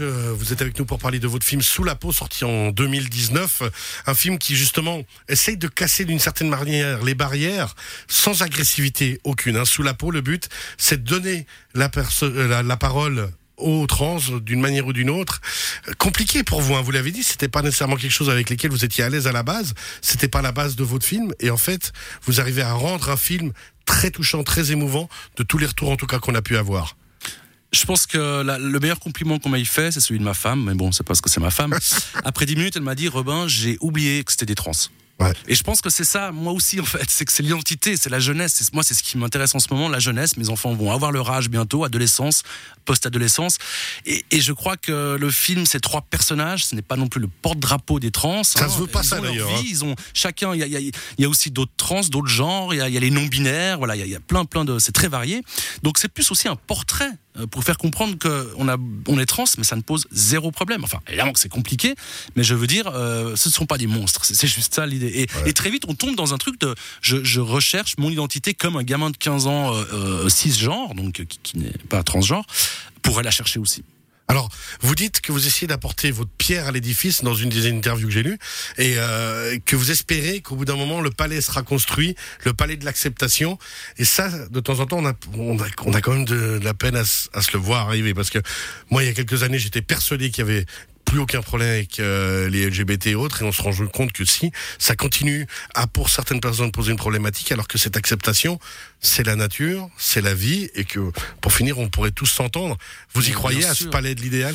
Euh, vous êtes avec nous pour parler de votre film Sous la peau, sorti en 2019. Un film qui, justement, essaye de casser d'une certaine manière les barrières sans agressivité aucune. hein. Sous la peau, le but, c'est de donner la, euh, parole aux trans d'une manière ou d'une autre. Euh, Compliqué pour vous, hein, vous l'avez dit, c'était pas nécessairement quelque chose avec lequel vous étiez à l'aise à la base, c'était pas la base de votre film, et en fait, vous arrivez à rendre un film très touchant, très émouvant, de tous les retours en tout cas qu'on a pu avoir. Je pense que la- le meilleur compliment qu'on m'ait fait, c'est celui de ma femme, mais bon, c'est parce que c'est ma femme. Après 10 minutes, elle m'a dit Robin, j'ai oublié que c'était des trans. Ouais. Et je pense que c'est ça, moi aussi, en fait, c'est que c'est l'identité, c'est la jeunesse. Moi, c'est ce qui m'intéresse en ce moment, la jeunesse. Mes enfants vont avoir leur âge bientôt, adolescence, post-adolescence. Et, et je crois que le film, ces trois personnages, ce n'est pas non plus le porte-drapeau des trans. Ça se veut pas, ils ça, d'ailleurs, hein. Ils ont chacun, il y a, y y aussi d'autres trans, d'autres genres, il y a, il y a les non-binaires, voilà, il y a, plein, plein de. C'est très varié. Donc c'est plus aussi un portrait euh, pour faire comprendre qu'on on est trans, mais ça ne pose zéro problème. Enfin, évidemment que c'est compliqué, mais je veux dire, euh, ce ne sont pas des monstres. C'est juste ça l'idée. Et, et très vite, on tombe dans un truc de, je, je recherche mon identité comme un gamin de 15 ans, euh, euh, cisgenre, donc euh, qui, qui n'est pas transgenre, pourrait la chercher aussi. Alors, vous dites que vous essayez d'apporter votre pierre à l'édifice dans une des interviews que j'ai lues, et euh, que vous espérez qu'au bout d'un moment, le palais sera construit, le palais de l'acceptation. Et ça, de temps en temps, on a, on a, on a quand même de, de la peine à se le voir arriver. Parce que moi, il y a quelques années, j'étais persuadé qu'il y avait plus aucun problème avec euh, les LGBT et autres, et on se rend compte que si, ça continue à, pour certaines personnes, poser une problématique, alors que cette acceptation, c'est la nature, c'est la vie, et que, pour finir, on pourrait tous s'entendre. Vous y Bien croyez à ce palais de l'idéal?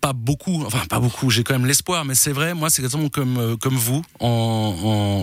Pas beaucoup, enfin pas beaucoup, j'ai quand même l'espoir, mais c'est vrai, moi c'est exactement comme, euh, comme vous. En,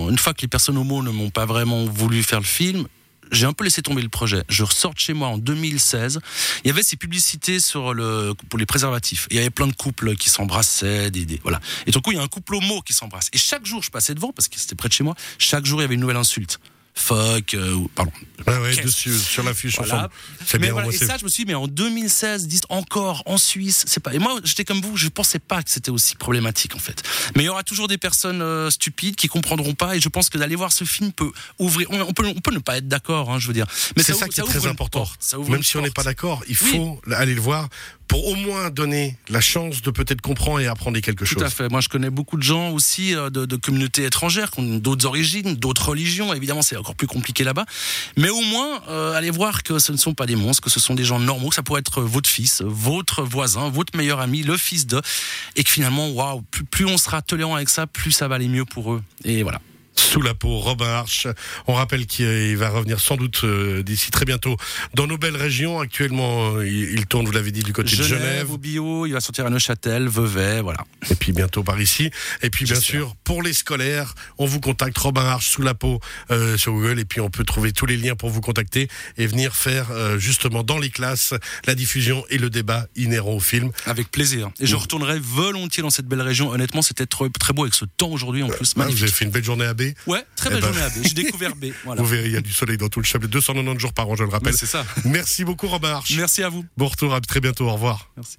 en- une fois que les personnes homo ne m'ont pas vraiment voulu faire le film, j'ai un peu laissé tomber le projet. Je ressors de chez moi en 2016. Il y avait ces publicités sur le, pour les préservatifs. Il y avait plein de couples qui s'embrassaient, des, des- voilà. Et tout coup, il y a un couple homo qui s'embrasse. Et chaque jour, je passais devant parce que c'était près de chez moi. Chaque jour, il y avait une nouvelle insulte. Fuck, euh, pardon. Ouais, ouais, dessus, sur l'affiche Voilà. C'est bien, voilà, et ça, je me suis dit, mais en 2016, 10, encore en Suisse, c'est pas. Et moi, j'étais comme vous, je pensais pas que c'était aussi problématique en fait. Mais il y aura toujours des personnes euh, stupides qui comprendront pas, et je pense que d'aller voir ce film peut ouvrir. On, on peut, on peut ne pas être d'accord, hein, je veux dire. Mais c'est ça, qui est très important. porte, ça ouvre Même si on n'est pas d'accord, il Oui. faut aller le voir pour au moins donner la chance de peut-être comprendre et apprendre quelque Tout chose. à fait. Moi, je connais beaucoup de gens aussi euh, de, de communautés étrangères qui ont d'autres origines, d'autres religions. Évidemment, c'est encore plus compliqué là-bas. Mais au moins, euh, allez voir que ce ne sont pas des monstres, que ce sont des gens normaux, que ça pourrait être votre fils, votre voisin, votre meilleur ami, le fils de, et que finalement, waouh, plus, plus on sera tolérant avec ça, plus ça va aller mieux pour eux. Et voilà. Sous la peau, Robin Arch. On rappelle qu'il va revenir sans doute euh, d'ici très bientôt dans nos belles régions. Actuellement, euh, il, tourne, vous l'avez dit, du côté de Genève, Genève. au bio, il va sortir à Neuchâtel, Vevey, voilà. Et puis bientôt par ici. Et puis bien sûr, pour les scolaires, on vous contacte Robin Arch sous la peau euh, sur Google. Et puis on peut trouver tous les liens pour vous contacter et venir faire euh, justement dans les classes la diffusion et le débat inhérent au film. Avec plaisir. Et je retournerai volontiers dans cette belle région. Honnêtement, c'était très beau avec ce temps aujourd'hui en plus. Ah, vous avez fait une belle journée à B. Ouais, très Eh belle ben- journée à B. J'ai découvert B. Voilà. Vous verrez, il y a du soleil dans tout le chapelet. 290 jours par an, je le rappelle. c'est ça. Merci beaucoup, Robin Arch. Merci à vous. Bon retour, à très bientôt. Au revoir. Merci.